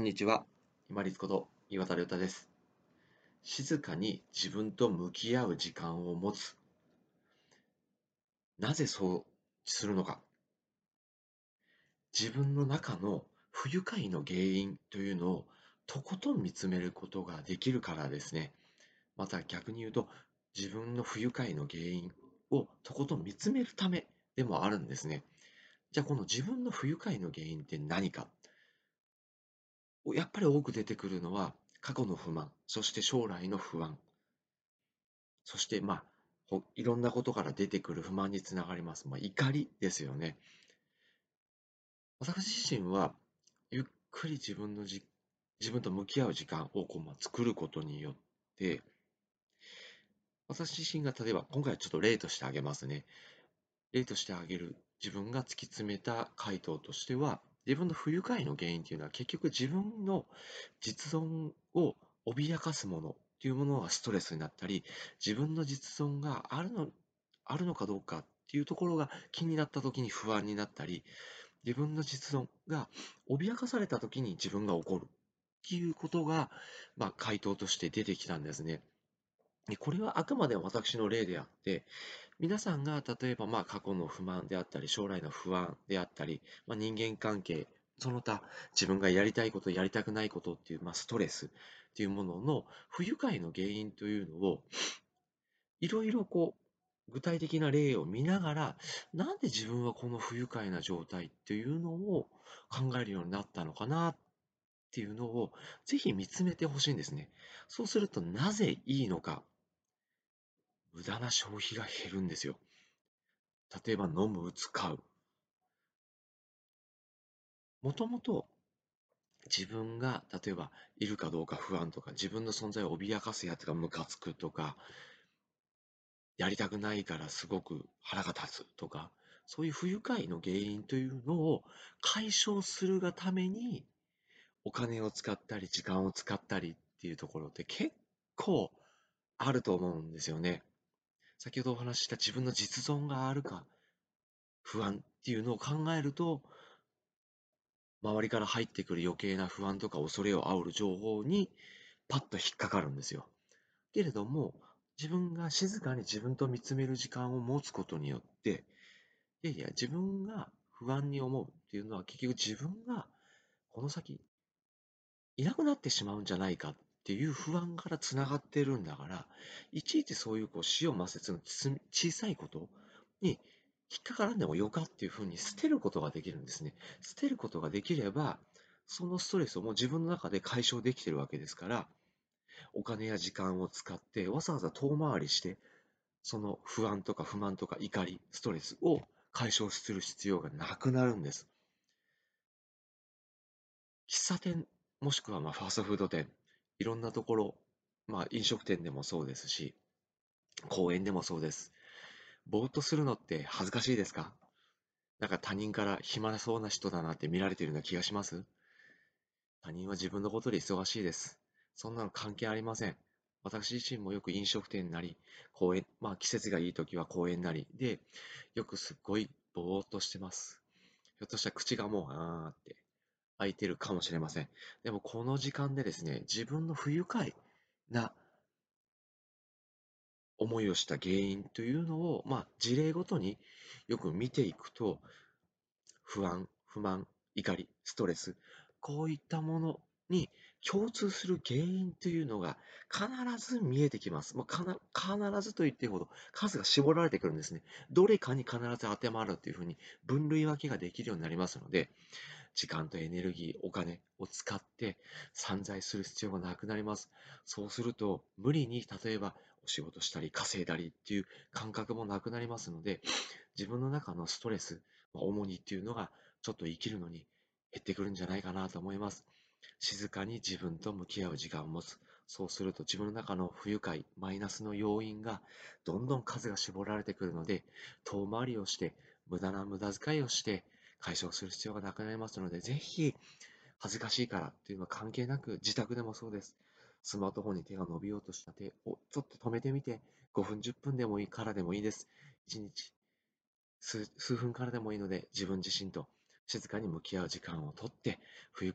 こんにちは。今立こと岩田亮太です。静かに自分と向き合う時間を持つ。なぜそうするのか。自分の中の不愉快の原因というのをとことん見つめることができるからですね。また逆に言うと、自分の不愉快の原因をとことん見つめるためでもあるんですね。じゃあこの自分の不愉快の原因って何かやっぱり多く出てくるのは過去の不満、そして将来の不安、そしてまあ、いろんなことから出てくる不満につながります。まあ、怒りですよね。私自身は、ゆっくり自分のじ自分と向き合う時間をこう、まあ、作ることによって、私自身が例えば、今回はちょっと例としてあげますね。例としてあげる自分が突き詰めた回答としては、自分の不愉快の原因っていうのは結局自分の実存を脅かすものっていうものがストレスになったり、自分の実存があるのあるのかどうかっていうところが気になった時に不安になったり、自分の実存が脅かされた時に自分が怒るっていうことが、まあ、回答として出てきたんですね。これはあくまで私の例であって、皆さんが例えばまあ過去の不満であったり、将来の不安であったり、まあ、人間関係、その他自分がやりたいこと、やりたくないことっていう、まあ、ストレスっていうものの不愉快の原因というのを、いろいろこう、具体的な例を見ながら、なんで自分はこの不愉快な状態っていうのを考えるようになったのかなっていうのを、ぜひ見つめてほしいんですね。そうすると、なぜいいのか無駄な消費が減るんですよ。例えば飲む、使う。もともと自分が例えばいるかどうか不安とか自分の存在を脅かすやつがムカつくとかやりたくないからすごく腹が立つとかそういう不愉快の原因というのを解消するがためにお金を使ったり時間を使ったりっていうところって結構あると思うんですよね。先ほどお話しした自分の実存があるか不安っていうのを考えると周りから入ってくる余計な不安とか恐れを煽る情報にパッと引っかかるんですよ。けれども自分が静かに自分と見つめる時間を持つことによっていやいや自分が不安に思うっていうのは結局自分がこの先いなくなってしまうんじゃないかっていう不安からつながってるんだから、いちいちそういうこう死を抹殺の小さいことに引っかからんでもよかっていうふうに捨てることができるんですね。捨てることができれば、そのストレスをもう自分の中で解消できてるわけですから、お金や時間を使ってわざわざ遠回りして、その不安とか不満とか怒り、ストレスを解消する必要がなくなるんです。喫茶店、もしくはまファーストフード店、いろんなところ、まあ飲食店でもそうですし、公園でもそうです。ぼーっとするのって恥ずかしいですか？なんか他人から暇そうな人だなって見られてるような気がします？他人は自分のことで忙しいです。そんなの関係ありません。私自身もよく飲食店なり、公園、まあ季節がいい時は公園なりで、よくすっごいぼーっとしてます。ひょっとしたら口がもう、あーって空いてるかもしれません。でもこの時間でですね、自分の不愉快な思いをした原因というのを、まあ、事例ごとによく見ていくと、不安、不満、怒り、ストレス、こういったものに共通する原因というのが必ず見えてきます。もう必ずと言っていいほど数が絞られてくるんですね。どれかに必ず当てはまるというふうに分類分けができるようになりますので、時間とエネルギー、お金を使って散財する必要がなくなります。そうすると、無理に例えばお仕事したり稼いだりっていう感覚もなくなりますので、自分の中のストレス、まあ、重荷っていうのがちょっと生きるのに減ってくるんじゃないかなと思います。静かに自分と向き合う時間を持つ。そうすると自分の中の不愉快、マイナスの要因がどんどん数が絞られてくるので、遠回りをして、無駄な無駄遣いをして、解消する必要がなくなりますので、ぜひ、恥ずかしいからっていうのは関係なく、自宅でもそうです。スマートフォンに手が伸びようとした手をちょっと止めてみて、5分、10分でもいいからでもいいです。1日数数分からでもいいので、自分自身と静かに向き合う時間をとって、不愉